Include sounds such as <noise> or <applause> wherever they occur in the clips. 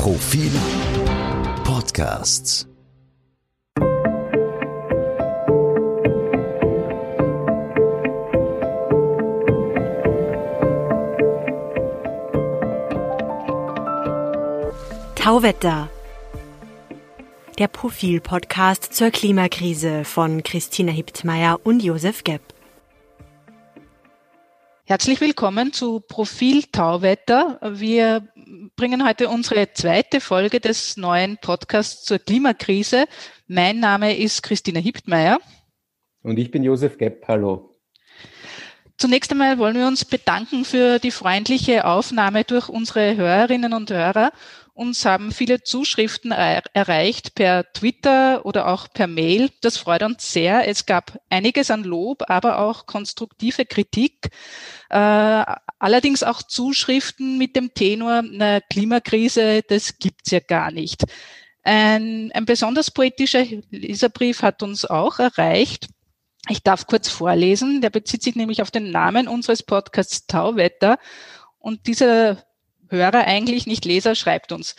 Profil Podcasts. Tauwetter. Der Profil-Podcast zur Klimakrise von Christina Hiptmeier und Josef Gepp. Herzlich willkommen zu Profil Tauwetter. Wir bringen heute unsere zweite Folge des neuen Podcasts zur Klimakrise. Mein Name ist Christina Hiptmeier. Und ich bin Josef Gepp. Hallo. Zunächst einmal wollen wir uns bedanken für die freundliche Aufnahme durch unsere Hörerinnen und Hörer uns haben viele Zuschriften er erreicht per Twitter oder auch per Mail. Das freut uns sehr. Es gab einiges an Lob, aber auch konstruktive Kritik. Äh, allerdings auch Zuschriften mit dem Tenor, na, Klimakrise, das gibt's ja gar nicht. Ein, ein besonders poetischer Leserbrief hat uns auch erreicht. Ich darf kurz vorlesen. Der bezieht sich nämlich auf den Namen unseres Podcasts Tauwetter. Und dieser Hörer eigentlich nicht Leser, schreibt uns.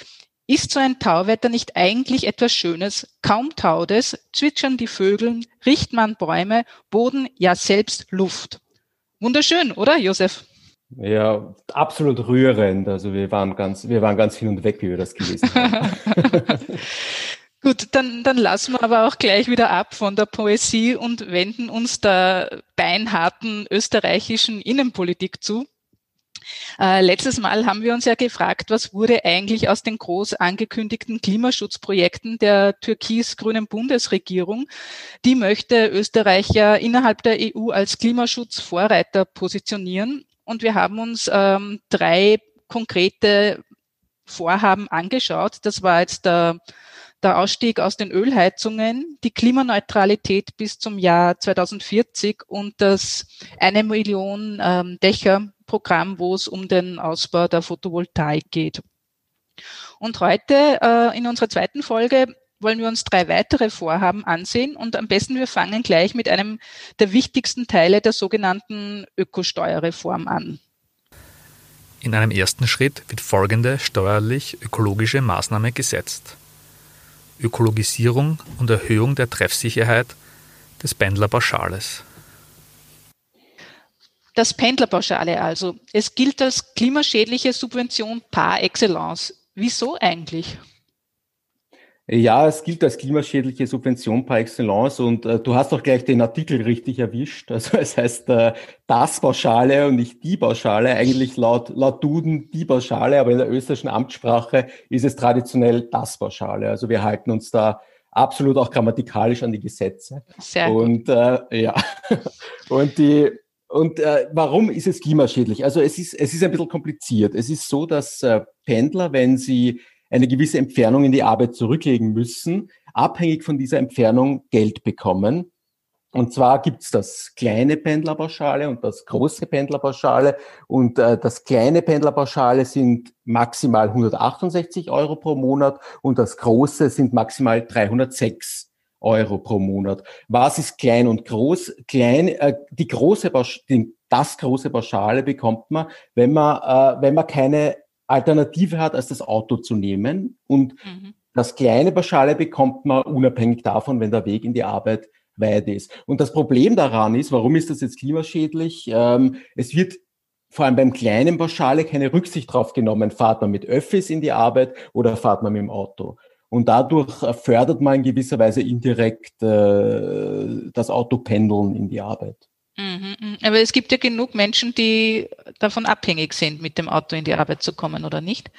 Ist so ein Tauwetter nicht eigentlich etwas Schönes? Kaum taut es, zwitschern die Vögel, riecht man Bäume, Boden, ja selbst Luft. Wunderschön, oder Josef? Ja, absolut rührend. Also wir waren ganz, wir waren ganz hin und weg, wie wir das gelesen haben. <laughs> Gut, dann, dann lassen wir aber auch gleich wieder ab von der Poesie und wenden uns der beinharten österreichischen Innenpolitik zu. Äh, letztes Mal haben wir uns ja gefragt, was wurde eigentlich aus den groß angekündigten Klimaschutzprojekten der türkis-grünen Bundesregierung? Die möchte Österreich ja innerhalb der EU als Klimaschutzvorreiter positionieren. Und wir haben uns ähm, drei konkrete Vorhaben angeschaut. Das war jetzt der der Ausstieg aus den Ölheizungen, die Klimaneutralität bis zum Jahr 2040 und das eine Million ähm, Dächer Programm, wo es um den Ausbau der Photovoltaik geht. Und heute äh, in unserer zweiten Folge wollen wir uns drei weitere Vorhaben ansehen und am besten wir fangen gleich mit einem der wichtigsten Teile der sogenannten Ökosteuerreform an. In einem ersten Schritt wird folgende steuerlich-ökologische Maßnahme gesetzt. Ökologisierung und Erhöhung der Treffsicherheit des Pendlerpauschales. Das Pendlerpauschale also. Es gilt als klimaschädliche Subvention par excellence. Wieso eigentlich? Ja, es gilt als klimaschädliche Subvention par excellence und äh, du hast doch gleich den Artikel richtig erwischt. Also <laughs> es heißt äh, das Pauschale und nicht die Pauschale. Eigentlich laut, laut Duden die Pauschale, aber in der österreichischen Amtssprache ist es traditionell das Pauschale. Also wir halten uns da absolut auch grammatikalisch an die Gesetze. Sehr gut. Und äh, ja, <laughs> und die und äh, warum ist es klimaschädlich? Also es ist, es ist ein bisschen kompliziert. Es ist so, dass äh, Pendler, wenn sie eine gewisse Entfernung in die Arbeit zurücklegen müssen, abhängig von dieser Entfernung Geld bekommen. Und zwar gibt's das kleine Pendlerpauschale und das große Pendlerpauschale. Und äh, das kleine Pendlerpauschale sind maximal 168 Euro pro Monat und das große sind maximal 306 Euro pro Monat. Was ist klein und groß? Klein, äh, die große, die, das große Pauschale bekommt man, wenn man, äh, wenn man keine Alternative hat, als das Auto zu nehmen. Und mhm. das kleine Pauschale bekommt man unabhängig davon, wenn der Weg in die Arbeit weit ist. Und das Problem daran ist, warum ist das jetzt klimaschädlich? Ähm, es wird vor allem beim kleinen Pauschale keine Rücksicht drauf genommen, fahrt man mit Öffis in die Arbeit oder fahrt man mit dem Auto. Und dadurch fördert man in gewisser Weise indirekt äh, das Autopendeln in die Arbeit. Mhm, mhm. aber es gibt ja genug Menschen, die davon abhängig sind, mit dem Auto in die Arbeit zu kommen, oder nicht?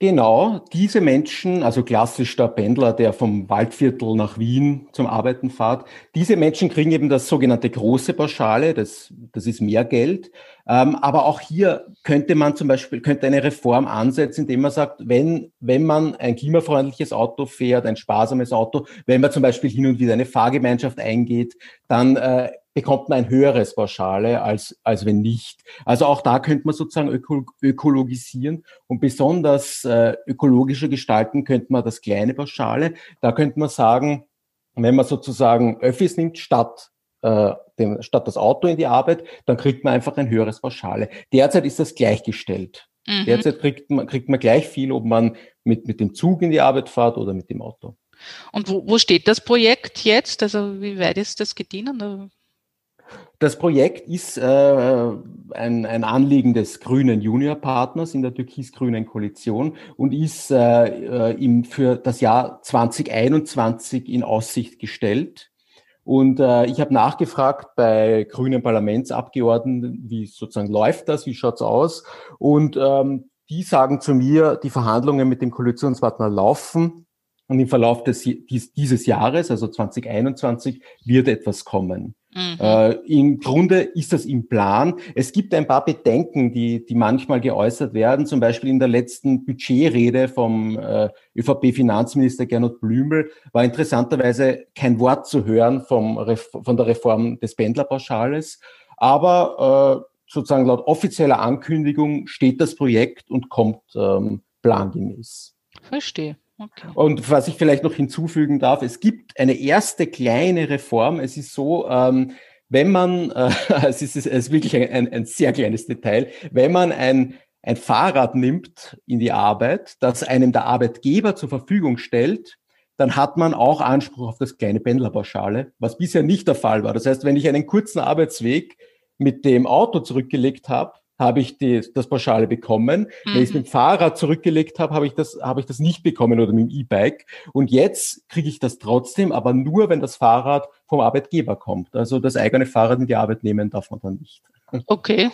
Genau, diese Menschen, also klassisch der Pendler, der vom Waldviertel nach Wien zum Arbeiten fährt, diese Menschen kriegen eben das sogenannte große Pauschale, das, das ist mehr Geld. Ähm, aber auch hier könnte man zum Beispiel, könnte eine Reform ansetzen, indem man sagt, wenn, wenn man ein klimafreundliches Auto fährt, ein sparsames Auto, wenn man zum Beispiel hin und wieder eine Fahrgemeinschaft eingeht, dann äh, bekommt man ein höheres Pauschale als, als wenn nicht. Also auch da könnte man sozusagen öko ökologisieren und besonders äh, ökologischer gestalten könnte man das kleine Pauschale. Da könnte man sagen, wenn man sozusagen Öffis nimmt statt äh, dem, statt das Auto in die Arbeit, dann kriegt man einfach ein höheres Pauschale. Derzeit ist das gleichgestellt. Mhm. Derzeit kriegt man, kriegt man gleich viel, ob man mit, mit dem Zug in die Arbeit fährt oder mit dem Auto. Und wo, wo steht das Projekt jetzt? Also wie weit ist das gediehen? Das Projekt ist äh, ein, ein Anliegen des grünen Juniorpartners in der türkis-grünen Koalition und ist äh, äh ihm für das Jahr 2021 in Aussicht gestellt. Und äh, ich habe nachgefragt bei grünen Parlamentsabgeordneten, wie sozusagen läuft das, wie schaut's aus? Und ähm, die sagen zu mir, die Verhandlungen mit dem Koalitionspartner laufen und im Verlauf des, dieses Jahres, also 2021, wird etwas kommen. Mhm. Äh, Im Grunde ist das im Plan. Es gibt ein paar Bedenken, die, die manchmal geäußert werden, zum Beispiel in der letzten Budgetrede vom äh, ÖVP-Finanzminister Gernot Blümel war interessanterweise kein Wort zu hören vom, von der Reform des Pendlerpauschales. Aber äh, sozusagen laut offizieller Ankündigung steht das Projekt und kommt ähm, plangemäß. Verstehe. Okay. Und was ich vielleicht noch hinzufügen darf, es gibt eine erste kleine Reform. Es ist so, ähm, wenn man, äh, <laughs> es, ist, es ist wirklich ein, ein, sehr kleines Detail, wenn man ein, ein Fahrrad nimmt in die Arbeit, das einem der Arbeitgeber zur Verfügung stellt, dann hat man auch Anspruch auf das kleine Pendlerpauschale, was bisher nicht der Fall war. Das heißt, wenn ich einen kurzen Arbeitsweg mit dem Auto zurückgelegt habe, habe ich die, das Pauschale bekommen. Mhm. Wenn ich es mit dem Fahrrad zurückgelegt habe, habe ich das, habe ich das nicht bekommen oder mit dem E-Bike. Und jetzt kriege ich das trotzdem, aber nur, wenn das Fahrrad vom Arbeitgeber kommt. Also das eigene Fahrrad in die Arbeit nehmen darf man dann nicht. <laughs> Okay.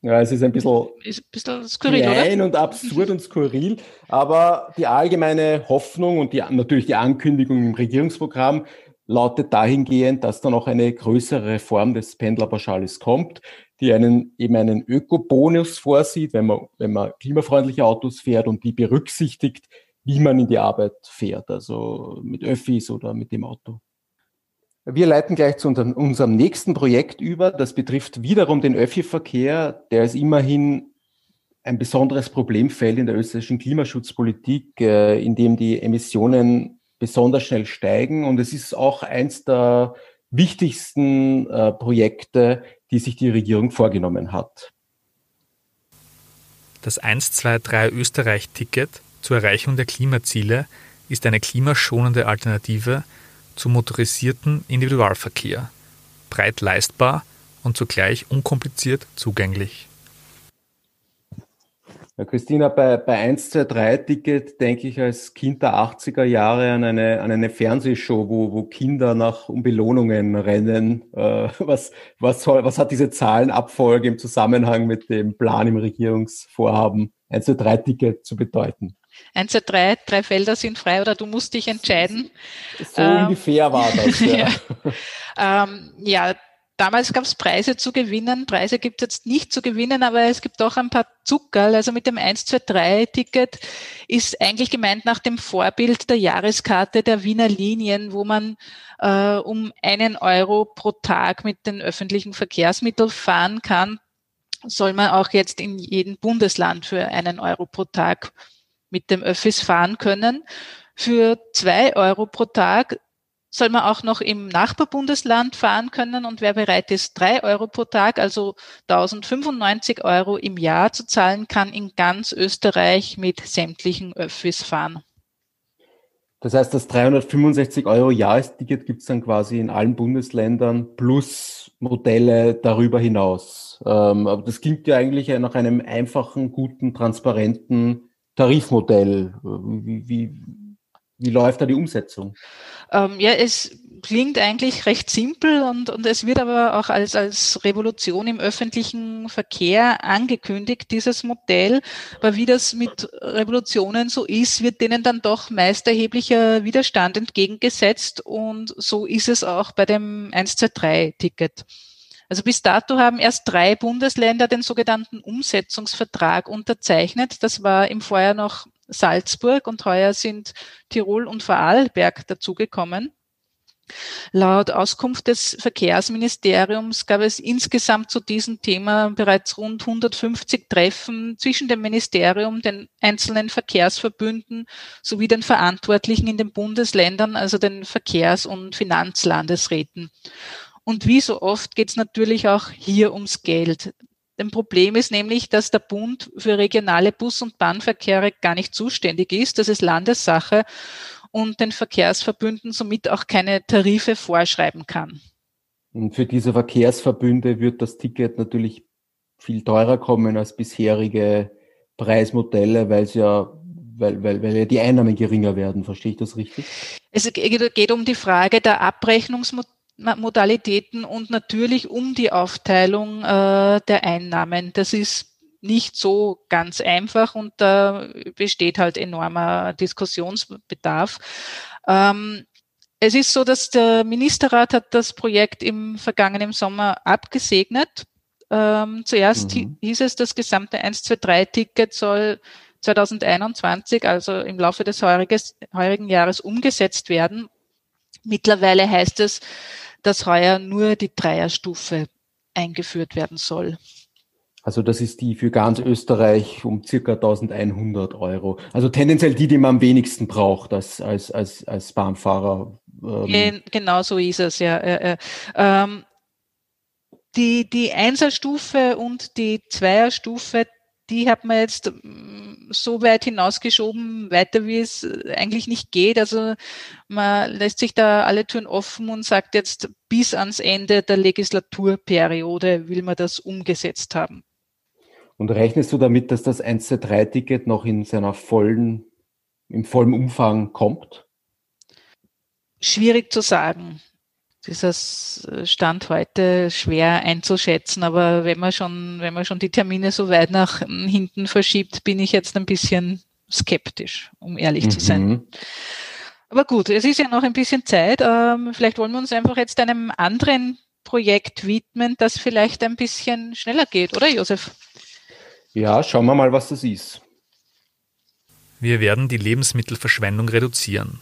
Ja, es ist ein bisschen, ist ein bisschen skurril, klein oder? und absurd und skurril, aber die allgemeine Hoffnung und die, natürlich die Ankündigung im Regierungsprogramm lautet dahingehend, dass dann auch eine größere Reform des Pendlerpauschales kommt die einen eben einen Ökobonus vorsieht, wenn man, wenn man klimafreundliche Autos fährt und die berücksichtigt, wie man in die Arbeit fährt, also mit Öffis oder mit dem Auto. Wir leiten gleich zu unserem, nächsten Projekt über. Das betrifft wiederum den Öffi-Verkehr. Der ist immerhin ein besonderes Problemfeld in der österreichischen Klimaschutzpolitik, äh, in dem die Emissionen besonders schnell steigen. Und es ist auch eins der wichtigsten äh, Projekte, die sich die Regierung vorgenommen hat. Das 123 Österreich-Ticket zur Erreichung der Klimaziele ist eine klimaschonende Alternative zum motorisierten Individualverkehr, breit leistbar und zugleich unkompliziert zugänglich. Ja, Christina, bei, bei 1, 2, 3 Ticket denke ich als Kind der 80er Jahre an eine, an eine Fernsehshow, wo, wo Kinder nach um Belohnungen rennen. Äh, was, was, soll, was hat diese Zahlenabfolge im Zusammenhang mit dem Plan im Regierungsvorhaben 1, 2, 3 Ticket zu bedeuten? 1, 2, 3, drei Felder sind frei oder du musst dich entscheiden. So ähm, ungefähr war das, <laughs> ja. ja. Ähm, ja, Damals gab es Preise zu gewinnen. Preise gibt es jetzt nicht zu gewinnen, aber es gibt auch ein paar Zuckerl. Also mit dem 1, 2, 3 Ticket ist eigentlich gemeint nach dem Vorbild der Jahreskarte der Wiener Linien, wo man äh, um einen Euro pro Tag mit den öffentlichen Verkehrsmitteln fahren kann, soll man auch jetzt in jedem Bundesland für einen Euro pro Tag mit dem Öffis fahren können. Für zwei Euro pro Tag soll man auch noch im Nachbarbundesland fahren können und wer bereit ist, drei Euro pro Tag, also 1095 Euro im Jahr zu zahlen, kann in ganz Österreich mit sämtlichen Öffis fahren. Das heißt, das 365 Euro Jahresticket gibt es dann quasi in allen Bundesländern plus Modelle darüber hinaus. Ähm, aber das klingt ja eigentlich nach einem einfachen, guten, transparenten Tarifmodell. Wie, wie, wie läuft da die Umsetzung? Ähm, ja, es klingt eigentlich recht simpel und, und es wird aber auch als, als Revolution im öffentlichen Verkehr angekündigt, dieses Modell. Aber wie das mit Revolutionen so ist, wird denen dann doch meist erheblicher Widerstand entgegengesetzt und so ist es auch bei dem 123-Ticket. Also bis dato haben erst drei Bundesländer den sogenannten Umsetzungsvertrag unterzeichnet. Das war im Vorjahr noch Salzburg und heuer sind Tirol und Vorarlberg dazugekommen. Laut Auskunft des Verkehrsministeriums gab es insgesamt zu diesem Thema bereits rund 150 Treffen zwischen dem Ministerium, den einzelnen Verkehrsverbünden sowie den Verantwortlichen in den Bundesländern, also den Verkehrs- und Finanzlandesräten. Und wie so oft geht es natürlich auch hier ums Geld. Ein Problem ist nämlich, dass der Bund für regionale Bus- und Bahnverkehre gar nicht zuständig ist. Das ist Landessache und den Verkehrsverbünden somit auch keine Tarife vorschreiben kann. Und für diese Verkehrsverbünde wird das Ticket natürlich viel teurer kommen als bisherige Preismodelle, weil es ja weil, weil, weil ja die Einnahmen geringer werden. Verstehe ich das richtig? Es geht um die Frage der Abrechnungsmodalitäten und natürlich um die Aufteilung äh, der Einnahmen. Das ist nicht so ganz einfach und da besteht halt enormer Diskussionsbedarf. Ähm, es ist so, dass der Ministerrat hat das Projekt im vergangenen Sommer abgesegnet. Ähm, zuerst mhm. hieß es, das gesamte 123-Ticket soll 2021, also im Laufe des heuriges, heurigen Jahres, umgesetzt werden. Mittlerweile heißt es, dass heuer nur die Dreierstufe eingeführt werden soll. Also das ist die für ganz Österreich um circa 1100 Euro. Also tendenziell die, die man am wenigsten braucht als, als, als, als Bahnfahrer. Ähm. Genau so ist es, ja. Äh, ähm, die, die Einserstufe und die Zweierstufe, die hat man jetzt so weit hinausgeschoben, weiter wie es eigentlich nicht geht. Also man lässt sich da alle Türen offen und sagt jetzt, bis ans Ende der Legislaturperiode will man das umgesetzt haben. Und rechnest du damit, dass das 1-3-Ticket noch in seiner vollen, im vollen Umfang kommt? Schwierig zu sagen. Dieses Stand heute schwer einzuschätzen, aber wenn man schon, wenn man schon die Termine so weit nach hinten verschiebt, bin ich jetzt ein bisschen skeptisch, um ehrlich mhm. zu sein. Mhm. Aber gut, es ist ja noch ein bisschen Zeit. Ähm, vielleicht wollen wir uns einfach jetzt einem anderen Projekt widmen, das vielleicht ein bisschen schneller geht, oder Josef? Ja, schauen wir mal, was das ist. Wir werden die Lebensmittelverschwendung reduzieren.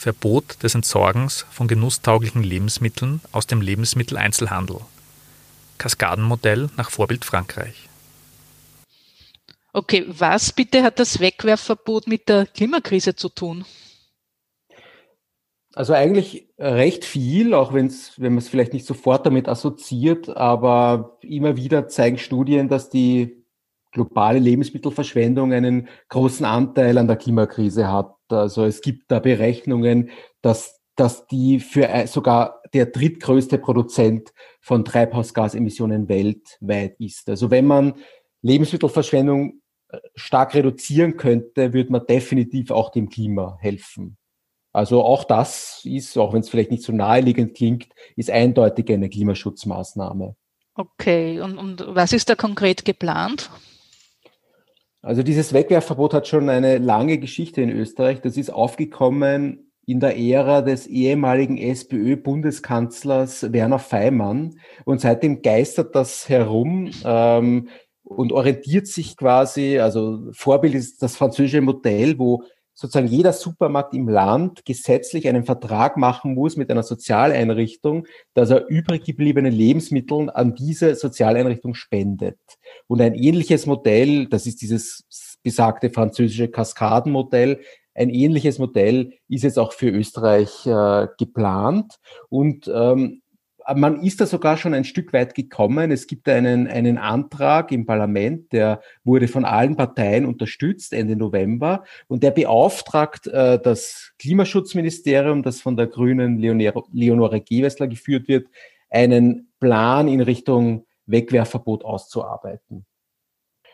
Verbot des Entsorgens von genusstauglichen Lebensmitteln aus dem Lebensmitteleinzelhandel. Kaskadenmodell nach Vorbild Frankreich. Okay, was bitte hat das Wegwerfverbot mit der Klimakrise zu tun? Also eigentlich recht viel, auch wenn's, wenn man es vielleicht nicht sofort damit assoziiert, aber immer wieder zeigen Studien, dass die globale Lebensmittelverschwendung einen großen Anteil an der Klimakrise hat. Also es gibt da Berechnungen, dass, dass die für sogar der drittgrößte Produzent von Treibhausgasemissionen weltweit ist. Also wenn man Lebensmittelverschwendung äh, stark reduzieren könnte, würde man definitiv auch dem Klima helfen. Also auch das ist, auch wenn es vielleicht nicht so naheliegend klingt, ist eindeutig eine Klimaschutzmaßnahme. Okay, und, und was ist da konkret geplant? Also dieses Wegwerfverbot hat schon eine lange Geschichte in Österreich. Das ist aufgekommen in der Ära des ehemaligen SPÖ-Bundeskanzlers Werner Feimann. Und seitdem geistert das herum ähm, und orientiert sich quasi, also Vorbild ist das französische Modell, wo sozusagen jeder Supermarkt im Land gesetzlich einen Vertrag machen muss mit einer Sozialeinrichtung, dass er übrig gebliebene Lebensmittel an diese Sozialeinrichtung spendet. Und ein ähnliches Modell, das ist dieses besagte französische Kaskadenmodell, ein ähnliches Modell ist jetzt auch für Österreich äh, geplant. Und ähm, man ist da sogar schon ein Stück weit gekommen. Es gibt einen, einen Antrag im Parlament, der wurde von allen Parteien unterstützt Ende November und der beauftragt äh, das Klimaschutzministerium, das von der grünen Leonore, Leonore Gewessler geführt wird, einen Plan in Richtung Wegwerfverbot auszuarbeiten.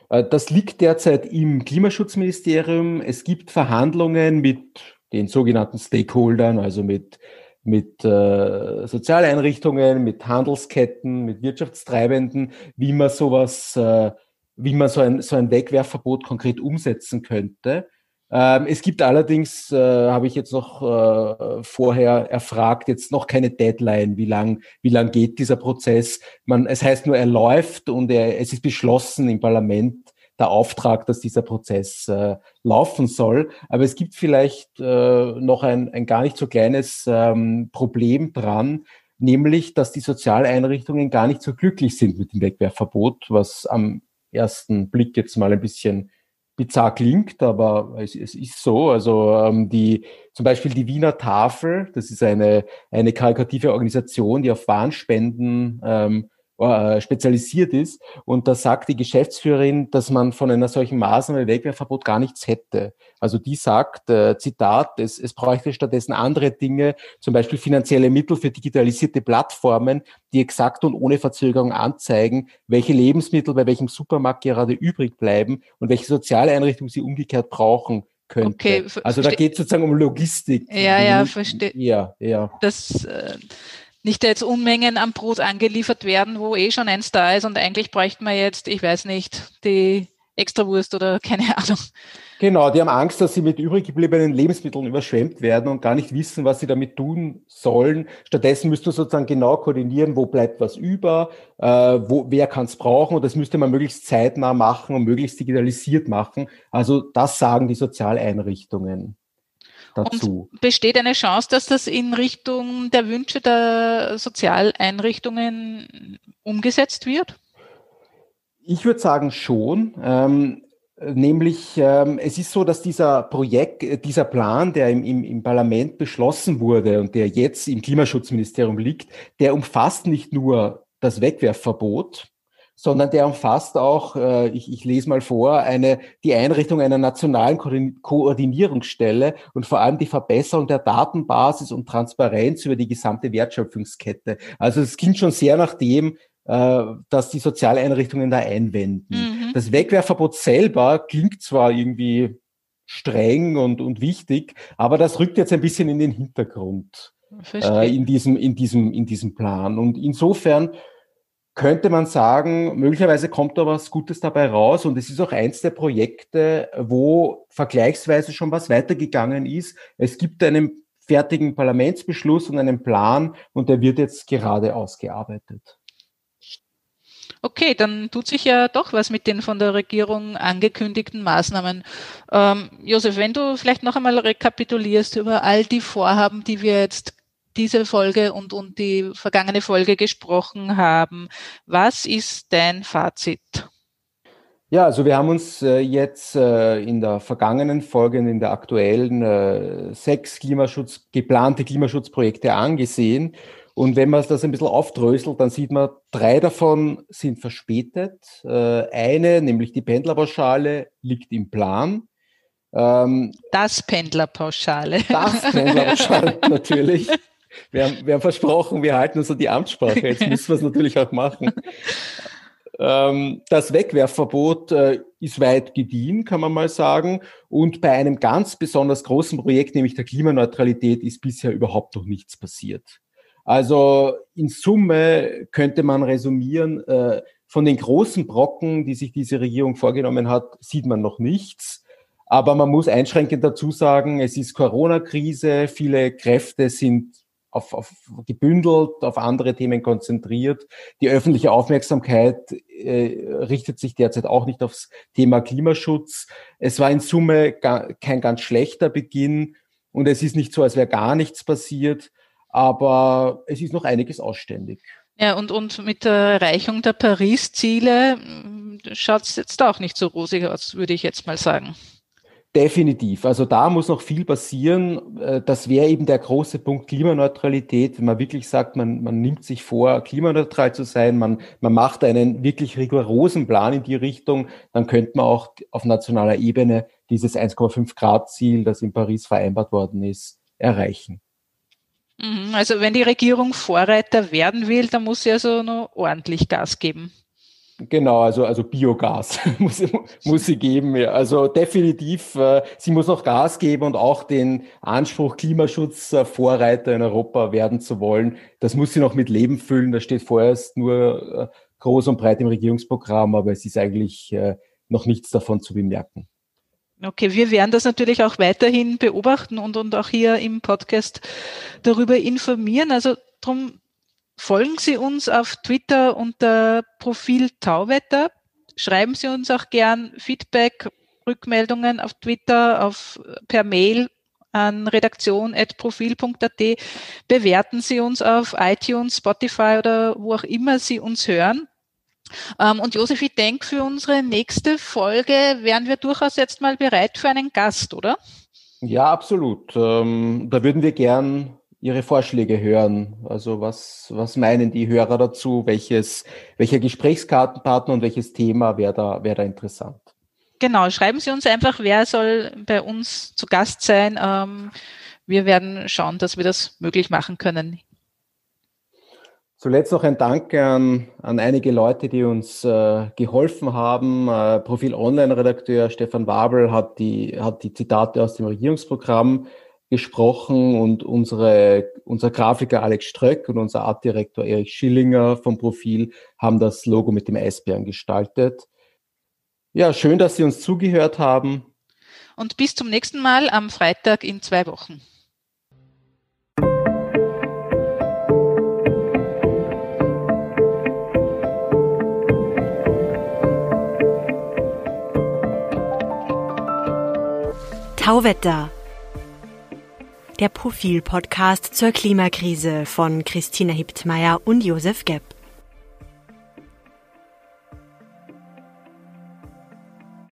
Äh, das liegt derzeit im Klimaschutzministerium. Es gibt Verhandlungen mit den sogenannten Stakeholdern, also mit mit äh, Sozialeinrichtungen, mit Handelsketten, mit Wirtschaftstreibenden, wie man sowas, äh, wie man so ein, so ein Wegwerfverbot konkret umsetzen könnte. Ähm, es gibt allerdings, äh, habe ich jetzt noch äh, vorher erfragt, jetzt noch keine Deadline, wie lang, wie lang geht dieser Prozess. Man, es heißt nur, er läuft und er, es ist beschlossen im Parlament, der Auftrag, dass dieser Prozess äh, laufen soll. Aber es gibt vielleicht äh, noch ein, ein gar nicht so kleines ähm, Problem dran, nämlich, dass die Sozialeinrichtungen gar nicht so glücklich sind mit dem Wegwerfverbot, was am ersten Blick jetzt mal ein bisschen bizarr klingt, aber es, es ist so. Also ähm, die zum Beispiel die Wiener Tafel, das ist eine, eine karikative Organisation, die auf Warnspenden ähm, äh, spezialisiert ist. Und da sagt die Geschäftsführerin, dass man von einer solchen Maßnahme Wegwerfverbot gar nichts hätte. Also die sagt, äh, Zitat, es, es bräuchte stattdessen andere Dinge, zum Beispiel finanzielle Mittel für digitalisierte Plattformen, die exakt und ohne Verzögerung anzeigen, welche Lebensmittel bei welchem Supermarkt gerade übrig bleiben und welche Sozialeinrichtungen sie umgekehrt brauchen könnte. Okay, also da geht es sozusagen um Logistik. Ja, ja, verstehe. Ja, ja. Das äh, nicht jetzt Unmengen am Brot angeliefert werden, wo eh schon eins da ist und eigentlich bräuchte man jetzt, ich weiß nicht, die Extrawurst oder <laughs> keine Ahnung. Genau, die haben Angst, dass sie mit übrig gebliebenen Lebensmitteln überschwemmt werden und gar nicht wissen, was sie damit tun sollen. Stattdessen müsst du sozusagen genau koordinieren, wo bleibt was über, äh, wo, wer kann es brauchen und das müsste man möglichst zeitnah machen und möglichst digitalisiert machen. Also das sagen die Sozialeinrichtungen dazu. Und besteht eine Chance, dass das in Richtung der Wünsche der Sozialeinrichtungen umgesetzt wird? Ich würde sagen schon. Ähm, nämlich, ähm, es ist so, dass dieser Projekt, äh, dieser Plan, der im, im, im Parlament beschlossen wurde und der jetzt im Klimaschutzministerium liegt, der umfasst nicht nur das Wegwerfverbot, sondern der umfasst auch, äh, ich, ich lese mal vor, eine, die Einrichtung einer nationalen Ko Koordinierungsstelle und vor allem die Verbesserung der Datenbasis und Transparenz über die gesamte Wertschöpfungskette. Also es ging schon sehr nach dem, äh, dass die Sozialeinrichtungen da einwenden. Mhm. Das Wegwerfverbot selber klingt zwar irgendwie streng und, und wichtig, aber das rückt jetzt ein bisschen in den Hintergrund äh, in, diesem, in, diesem, in diesem Plan. Und insofern könnte man sagen, möglicherweise kommt da was Gutes dabei raus und es ist auch eins der Projekte, wo vergleichsweise schon was weitergegangen ist. Es gibt einen fertigen Parlamentsbeschluss und einen Plan und der wird jetzt gerade ausgearbeitet. Okay, dann tut sich ja doch was mit den von der Regierung angekündigten Maßnahmen. Ähm, Josef, wenn du vielleicht noch einmal rekapitulierst über all die Vorhaben, die wir jetzt diese Folge und, und die vergangene Folge gesprochen haben. Was ist dein Fazit? Ja, also wir haben uns äh, jetzt äh, in der vergangenen Folge, in der aktuellen äh, sechs Klimaschutz, geplante Klimaschutzprojekte angesehen. Und wenn man das ein bisschen aufdröselt, dann sieht man, drei davon sind verspätet. Eine, nämlich die Pendlerpauschale, liegt im Plan. Ähm, das Pendlerpauschale. Das Pendlerpauschale, <laughs> natürlich. Wir haben, wir haben versprochen, wir halten uns an die Amtssprache. Jetzt <laughs> müssen wir es natürlich auch machen. Ähm, das Wegwerfverbot äh, ist weit gediehen, kann man mal sagen. Und bei einem ganz besonders großen Projekt, nämlich der Klimaneutralität, ist bisher überhaupt noch nichts passiert. Also in Summe könnte man resumieren, äh, von den großen Brocken, die sich diese Regierung vorgenommen hat, sieht man noch nichts. Aber man muss einschränkend dazu sagen, es ist Corona-Krise, viele Kräfte sind auf, auf gebündelt, auf andere Themen konzentriert. Die öffentliche Aufmerksamkeit äh, richtet sich derzeit auch nicht aufs Thema Klimaschutz. Es war in Summe gar, kein ganz schlechter Beginn und es ist nicht so, als wäre gar nichts passiert, aber es ist noch einiges ausständig. Ja, und, und mit der Erreichung der Paris-Ziele hm, schaut es jetzt auch nicht so rosig aus, würde ich jetzt mal sagen. Definitiv. Also da muss noch viel passieren. Äh, das wäre eben der große Punkt Klimaneutralität, wenn man wirklich sagt, man, man nimmt sich vor, klimaneutral zu sein, man, man macht einen wirklich rigorosen Plan in die Richtung, dann könnte man auch auf nationaler Ebene dieses 1,5 Grad Ziel, das in Paris vereinbart worden ist, erreichen. Mhm. Also wenn die Regierung Vorreiter werden will, dann muss sie also noch ordentlich Gas geben. Genau, also, also Biogas <laughs> muss, muss sie geben. Ja. Also definitiv, äh, sie muss noch Gas geben und auch den Anspruch, Klimaschutzvorreiter in Europa werden zu wollen, das muss sie noch mit Leben füllen. Das steht vorerst nur äh, groß und breit im Regierungsprogramm, aber es ist eigentlich äh, noch nichts davon zu bemerken. Okay, wir werden das natürlich auch weiterhin beobachten und, und auch hier im Podcast darüber informieren. Also drum Folgen Sie uns auf Twitter unter Profil Tauwetter. Schreiben Sie uns auch gern Feedback, Rückmeldungen auf Twitter, auf, per Mail an redaktion.profil.at. Bewerten Sie uns auf iTunes, Spotify oder wo auch immer Sie uns hören. Ähm, und Josef, ich denke, für unsere nächste Folge wären wir durchaus jetzt mal bereit für einen Gast, oder? Ja, absolut. Ähm, da würden wir gern Ihre Vorschläge hören. Also was, was meinen die Hörer dazu? Welches, welcher Gesprächskartenpartner und welches Thema wäre da, wäre da interessant? Genau, schreiben Sie uns einfach, wer soll bei uns zu Gast sein. Ähm, wir werden schauen, dass wir das möglich machen können. Zuletzt noch ein Dank an, an einige Leute, die uns äh, geholfen haben. Äh, Profil Online-Redakteur Stefan Wabel hat die, hat die Zitate aus dem Regierungsprogramm gesprochen und unsere, unser Grafiker Alex Ströck und unser Artdirektor Erich Schillinger vom Profil haben das Logo mit dem Eisbären gestaltet. Ja, schön, dass Sie uns zugehört haben. Und bis zum nächsten Mal am Freitag in zwei Wochen. Tauwetter der Profil-Podcast zur Klimakrise von Christina Hiptmeier und Josef Gepp.